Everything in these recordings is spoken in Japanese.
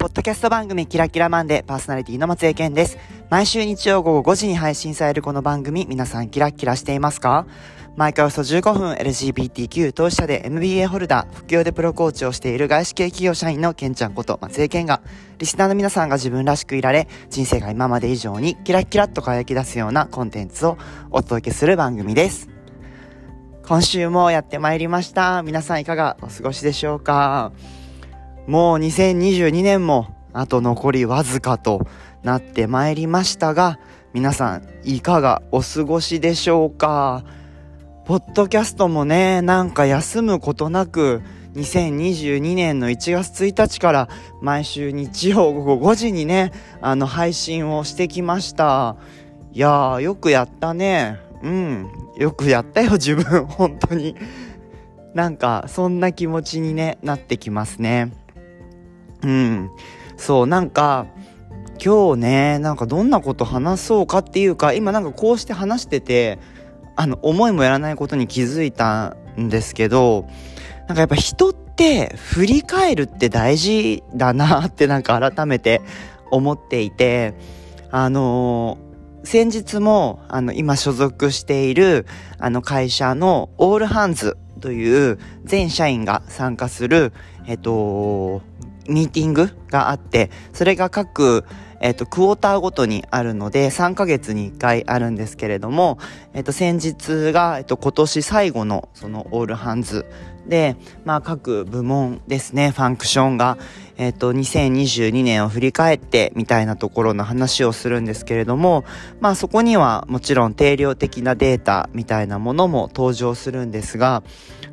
ポッドキャスト番組キラキラマンデーパーソナリティの松江健です。毎週日曜午後5時に配信されるこの番組、皆さんキラキラしていますか？毎回およそ15分 LGBTQ 当事者で MBA ホルダー、副業でプロコーチをしている外資系企業社員のケンちゃんこと松江健が、リスナーの皆さんが自分らしくいられ、人生が今まで以上にキラキラっと輝き出すようなコンテンツをお届けする番組です。今週もやってまいりました。皆さんいかがお過ごしでしょうか？もう2022年もあと残りわずかとなってまいりましたが、皆さんいかがお過ごしでしょうか？ポッドキャストもね、なんか休むことなく、2022年の1月1日から毎週日曜午後5時にね、あの配信をしてきました。いやー、よくやったね。うん。よくやったよ、自分。本当に。なんか、そんな気持ちにね、なってきますね。うん。そう、なんか、今日ね、なんかどんなこと話そうかっていうか、今なんかこうして話してて、あの、思いもやらないことに気づいたんですけど、なんかやっぱ人って振り返るって大事だなってなんか改めて思っていて、あのー、先日も、あの、今所属している、あの会社のオールハンズという全社員が参加する、えっと、ミーティングがあって、それが各、えっと、クォーターごとにあるので、3ヶ月に1回あるんですけれども、えっと、先日が、えっと、今年最後の、その、オールハンズ。で、まあ、各部門ですね、ファンクションが、えっと、2022年を振り返って、みたいなところの話をするんですけれども、まあ、そこにはもちろん定量的なデータみたいなものも登場するんですが、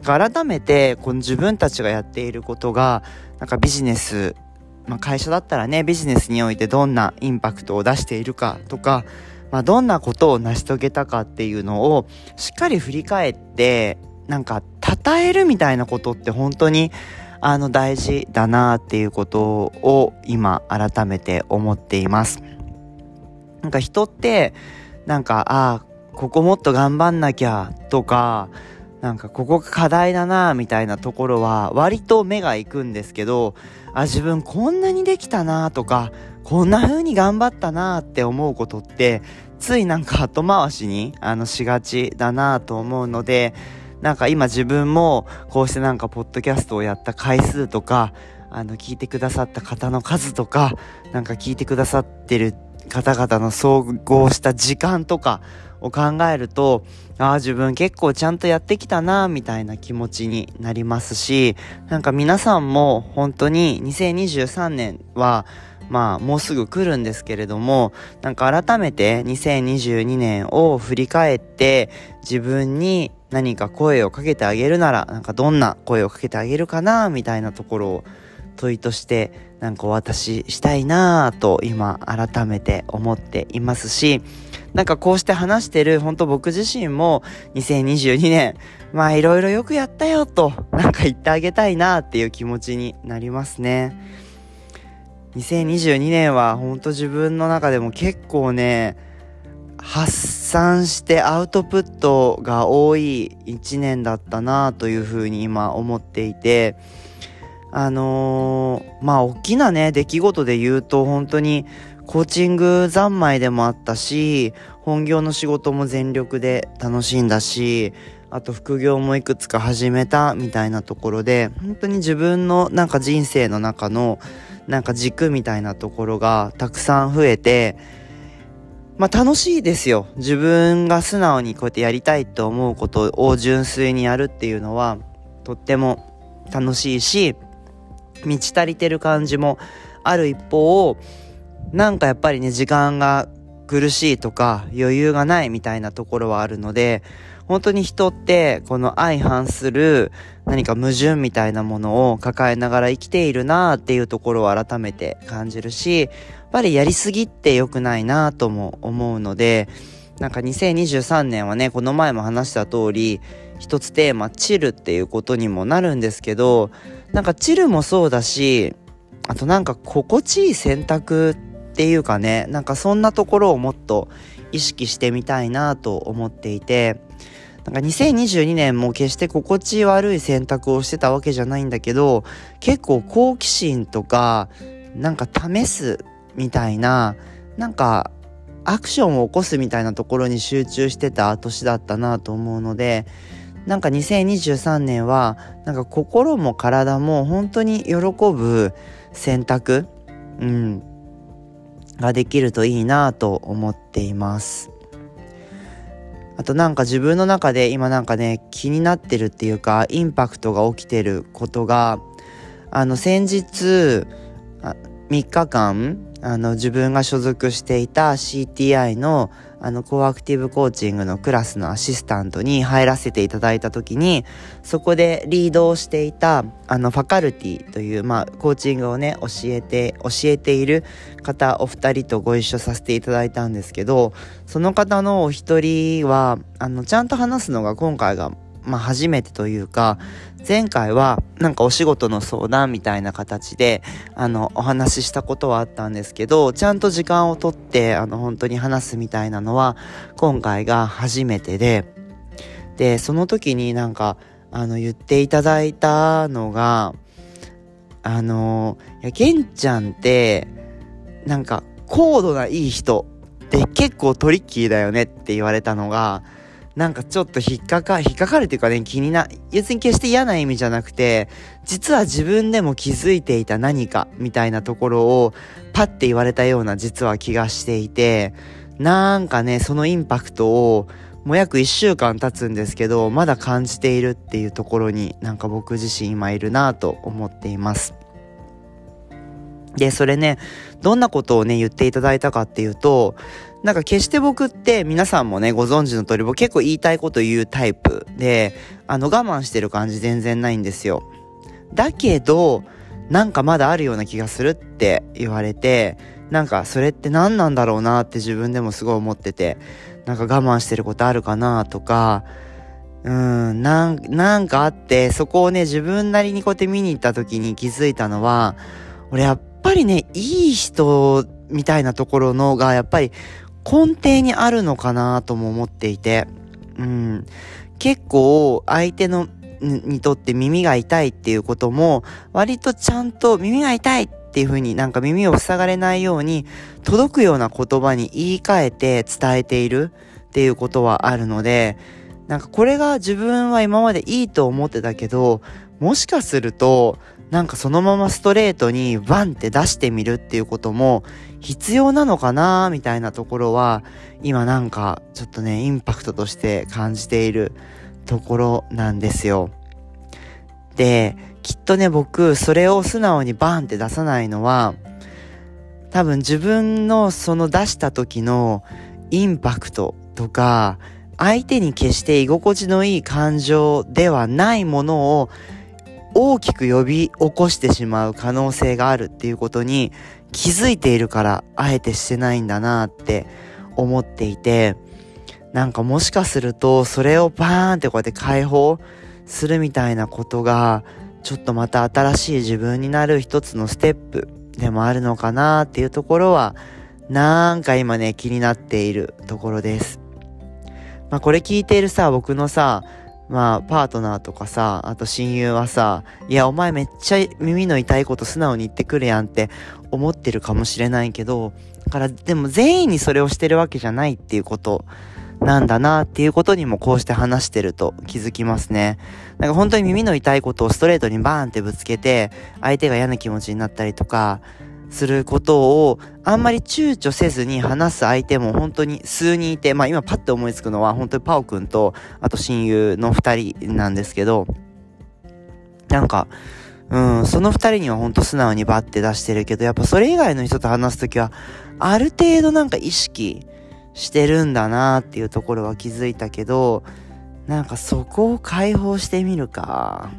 改めて、この自分たちがやっていることが、なんかビジネス、まあ、会社だったらね、ビジネスにおいてどんなインパクトを出しているかとか、まあ、どんなことを成し遂げたかっていうのをしっかり振り返って、なんか、称えるみたいなことって本当に、あの、大事だなっていうことを今改めて思っています。なんか人って、なんか、ああ、ここもっと頑張んなきゃとか、なんかここが課題だなみたいなところは割と目が行くんですけど、あ、自分こんなにできたなとか、こんな風に頑張ったなって思うことって、ついなんか後回しにあのしがちだなと思うので、なんか今自分もこうしてなんかポッドキャストをやった回数とか、あの聞いてくださった方の数とか、なんか聞いてくださってる方々の総合した時間とか、を考えると、ああ、自分結構ちゃんとやってきたな、みたいな気持ちになりますし、なんか皆さんも本当に2023年は、まあもうすぐ来るんですけれども、なんか改めて2022年を振り返って自分に何か声をかけてあげるなら、なんかどんな声をかけてあげるかな、みたいなところを問いとしてなんかお渡ししたいなぁと今改めて思っていますし、なんかこうして話してる、本当僕自身も2022年、まあいろいろよくやったよと、なんか言ってあげたいなっていう気持ちになりますね。2022年は本当自分の中でも結構ね、発散してアウトプットが多い一年だったなというふうに今思っていて、あのー、まあ大きなね、出来事で言うと本当にコーチング三昧でもあったし、本業の仕事も全力で楽しんだし、あと副業もいくつか始めたみたいなところで、本当に自分のなんか人生の中のなんか軸みたいなところがたくさん増えて、まあ楽しいですよ。自分が素直にこうやってやりたいと思うことを純粋にやるっていうのはとっても楽しいし、満ち足りてる感じもある一方、なんかやっぱりね、時間が苦しいとか余裕がないみたいなところはあるので、本当に人ってこの相反する何か矛盾みたいなものを抱えながら生きているなっていうところを改めて感じるし、やっぱりやりすぎって良くないなとも思うので、なんか2023年はね、この前も話した通り、一つテーマ、チルっていうことにもなるんですけど、なんかチルもそうだし、あとなんか心地いい選択っていうかね、なんかそんなところをもっと意識してみたいなと思っていて、なんか2022年も決して心地悪い選択をしてたわけじゃないんだけど、結構好奇心とか、なんか試すみたいななんかアクションを起こすみたいなところに集中してた年だったなと思うのでなんか2023年はなんか心も体も本当に喜ぶ選択、うん、ができるといいなと思っています。あとなんか自分の中で今なんかね気になってるっていうかインパクトが起きてることがあの先日3日間あの自分が所属していた CTI のあのコアクティブコーチングのクラスのアシスタントに入らせていただいた時にそこでリードをしていたあのファカルティというまあコーチングをね教えて教えている方お二人とご一緒させていただいたんですけどその方のお一人はあのちゃんと話すのが今回がまあ、初めてというか、前回はなんかお仕事の相談みたいな形で、あの、お話ししたことはあったんですけど、ちゃんと時間をとって、あの、本当に話すみたいなのは、今回が初めてで、で、その時になんか、あの、言っていただいたのが、あの、いや、ケンちゃんって、なんか、高度ないい人って結構トリッキーだよねって言われたのが、なんかちょっと引っかか、引っかかるっていうかね、気にな、別に決して嫌な意味じゃなくて、実は自分でも気づいていた何かみたいなところをパッて言われたような実は気がしていて、なんかね、そのインパクトをもう約1週間経つんですけど、まだ感じているっていうところになんか僕自身今いるなと思っています。で、それね、どんなことをね、言っていただいたかっていうと、なんか決して僕って皆さんもね、ご存知の通り僕結構言いたいこと言うタイプで、あの我慢してる感じ全然ないんですよ。だけど、なんかまだあるような気がするって言われて、なんかそれって何なんだろうなって自分でもすごい思ってて、なんか我慢してることあるかなとか、うん、なん、なんかあって、そこをね、自分なりにこうやって見に行った時に気づいたのは、俺やっぱりね、いい人みたいなところのが、やっぱり根底にあるのかなとも思っていて、うん、結構相手のにとって耳が痛いっていうことも割とちゃんと耳が痛いっていう風になんか耳を塞がれないように届くような言葉に言い換えて伝えているっていうことはあるのでなんかこれが自分は今までいいと思ってたけどもしかするとなんかそのままストレートにバンって出してみるっていうことも必要なのかなみたいなところは今なんかちょっとねインパクトとして感じているところなんですよ。できっとね僕それを素直にバンって出さないのは多分自分のその出した時のインパクトとか相手に決して居心地のいい感情ではないものを大きく呼び起こしてしまう可能性があるっていうことに気づいているからあえてしてないんだなって思っていてなんかもしかするとそれをバーンってこうやって解放するみたいなことがちょっとまた新しい自分になる一つのステップでもあるのかなっていうところはなんか今ね気になっているところです。まあこれ聞いているさ僕のさまあ、パートナーとかさ、あと親友はさ、いや、お前めっちゃ耳の痛いこと素直に言ってくるやんって思ってるかもしれないけど、だから、でも全員にそれをしてるわけじゃないっていうことなんだなっていうことにもこうして話してると気づきますね。なんか本当に耳の痛いことをストレートにバーンってぶつけて、相手が嫌な気持ちになったりとか、することをあんまり躊躇せずに話す相手も本当に数人いて、まあ今パッて思いつくのは本当にパオくんとあと親友の二人なんですけど、なんか、うん、その二人には本当素直にバッて出してるけど、やっぱそれ以外の人と話すときは、ある程度なんか意識してるんだなっていうところは気づいたけど、なんかそこを解放してみるか。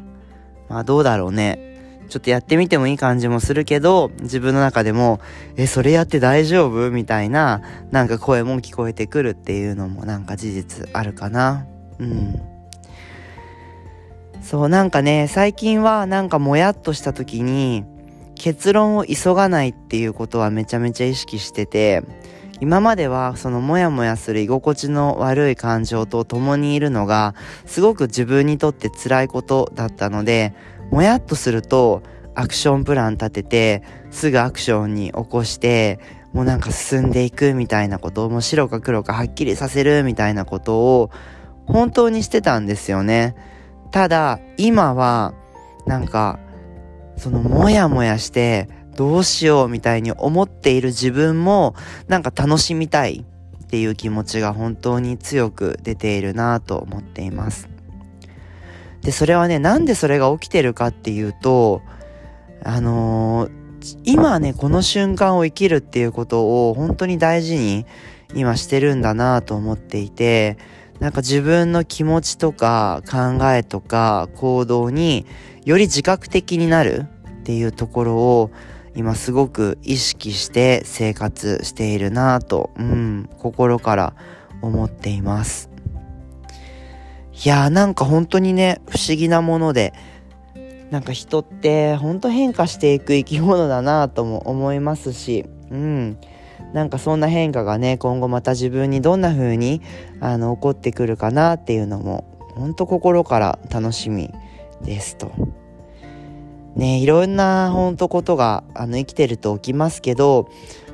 まあどうだろうね。ちょっとやってみてもいい感じもするけど、自分の中でも、え、それやって大丈夫？みたいな、なんか声も聞こえてくるっていうのもなんか事実あるかな。うん。そう、なんかね、最近はなんかもやっとした時に、結論を急がないっていうことはめちゃめちゃ意識してて、今まではそのモヤモヤする居心地の悪い感情と共にいるのがすごく自分にとって辛いことだったのでもやっとするとアクションプラン立てて、すぐアクションに起こして、もうなんか進んでいくみたいなことを、もう白か黒かはっきりさせるみたいなことを、本当にしてたんですよね。ただ、今は、なんか、そのもやもやして、どうしようみたいに思っている自分も、なんか楽しみたいっていう気持ちが本当に強く出ているなと思っています。で、それはね、なんでそれが起きてるかっていうと、あのー、今ね、この瞬間を生きるっていうことを本当に大事に今してるんだなと思っていて、なんか自分の気持ちとか考えとか行動により自覚的になるっていうところを今すごく意識して生活しているなと、うん、心から思っています。いやーなんか本当にね、不思議なもので、なんか人って本当変化していく生き物だなとも思いますし、うん。なんかそんな変化がね、今後また自分にどんな風にあの起こってくるかなっていうのも、本当心から楽しみですと。ね、いろんな本当ことがあの生きてると起きますけど、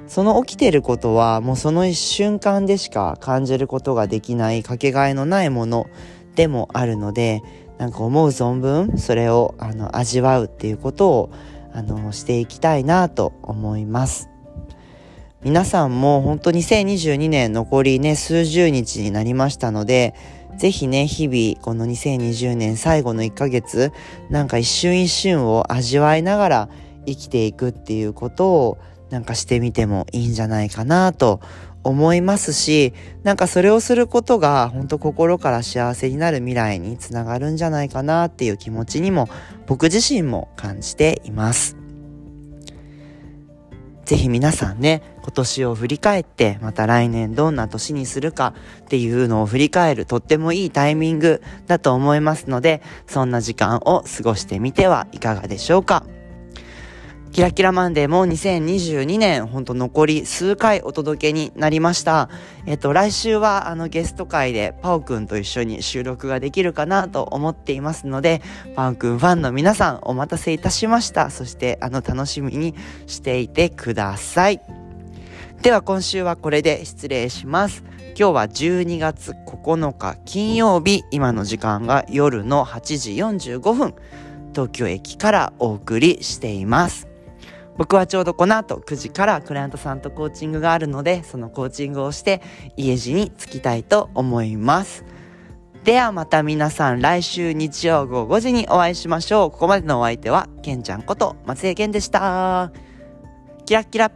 その起きてることはもうその一瞬間でしか感じることができないかけがえのないものでもあるので、なんか思う存分それをあの味わうっていうことをあのしていきたいなと思います。皆さんも本当2022年残りね数十日になりましたのでぜひね日々この2020年最後の1ヶ月なんか一瞬一瞬を味わいながら生きていくっていうことをなんかしてみてもいいんじゃないかなと思いますし、なんかそれをすることが本当心から幸せになる未来につながるんじゃないかなっていう気持ちにも僕自身も感じています。ぜひ皆さんね、今年を振り返って、また来年どんな年にするかっていうのを振り返るとってもいいタイミングだと思いますので、そんな時間を過ごしてみてはいかがでしょうか。キラキラマンデーも2022年、ほんと残り数回お届けになりました。えっと、来週はあのゲスト会でパオくんと一緒に収録ができるかなと思っていますので、パオくんファンの皆さんお待たせいたしました。そしてあの楽しみにしていてください。では今週はこれで失礼します。今日は12月9日金曜日、今の時間が夜の8時45分、東京駅からお送りしています。僕はちょうどこの後9時からクライアントさんとコーチングがあるので、そのコーチングをして家路に着きたいと思います。ではまた皆さん来週日曜午後5時にお会いしましょう。ここまでのお相手は、けんちゃんこと松江健でした。キラッキラ